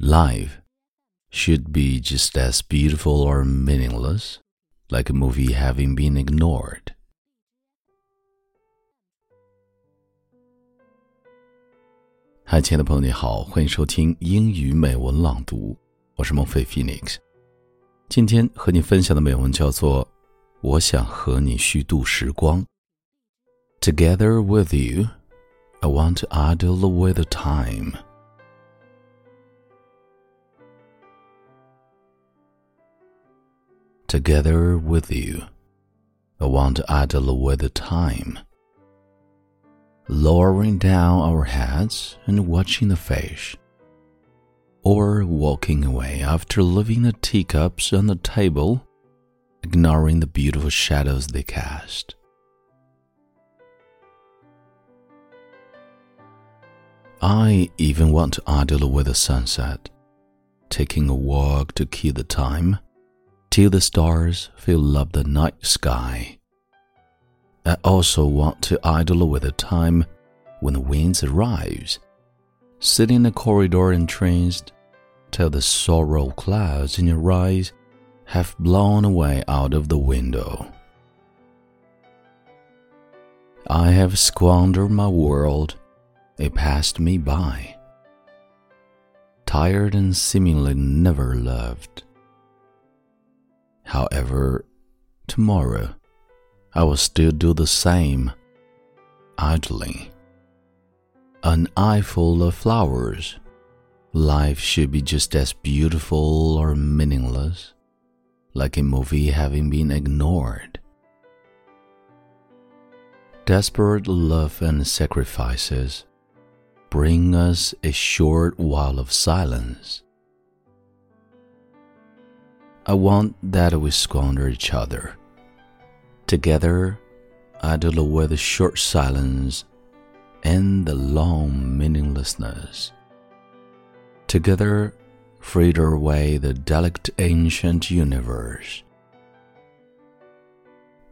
life should be just as beautiful or meaningless, like a movie having been ignored. 嗨，亲爱的朋友，你好，欢迎收听英语美文朗读，我是孟飞 Phoenix。今天和你分享的美文叫做《我想和你虚度时光》。Together with you, I want to idle away the time. Together with you, I want to idle away the time. Lowering down our heads and watching the fish, or walking away after leaving the teacups on the table, ignoring the beautiful shadows they cast. I even want to idle away the sunset, taking a walk to kill the time, till the stars fill up the night sky. I also want to idle with the time when the winds arrives, sitting in the corridor entranced till the sorrow clouds in your eyes have blown away out of the window. I have squandered my world it passed me by. Tired and seemingly never loved. However, tomorrow I will still do the same, idling. An eye full of flowers, life should be just as beautiful or meaningless, like a movie having been ignored. Desperate love and sacrifices bring us a short while of silence. I want that we squander each other. Together, idle away the short silence and the long meaninglessness. Together, fritter away the delicate ancient universe.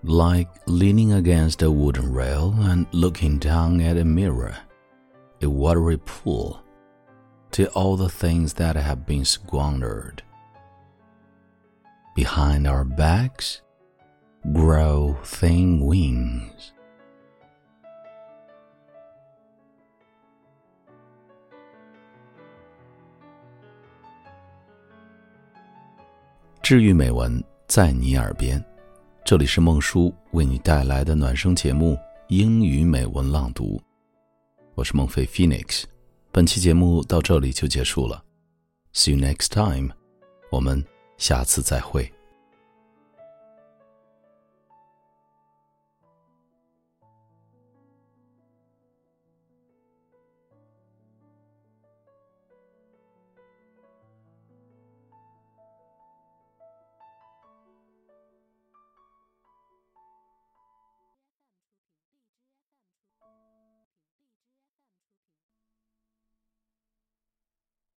Like leaning against a wooden rail and looking down at a mirror a watery pool to all the things that have been squandered. Behind our backs grow thin wings. 治愈美文在你耳边，这里是孟叔为你带来的暖声节目《英语美文朗读》。我是孟非 Phoenix，本期节目到这里就结束了。See you next time，我们下次再会。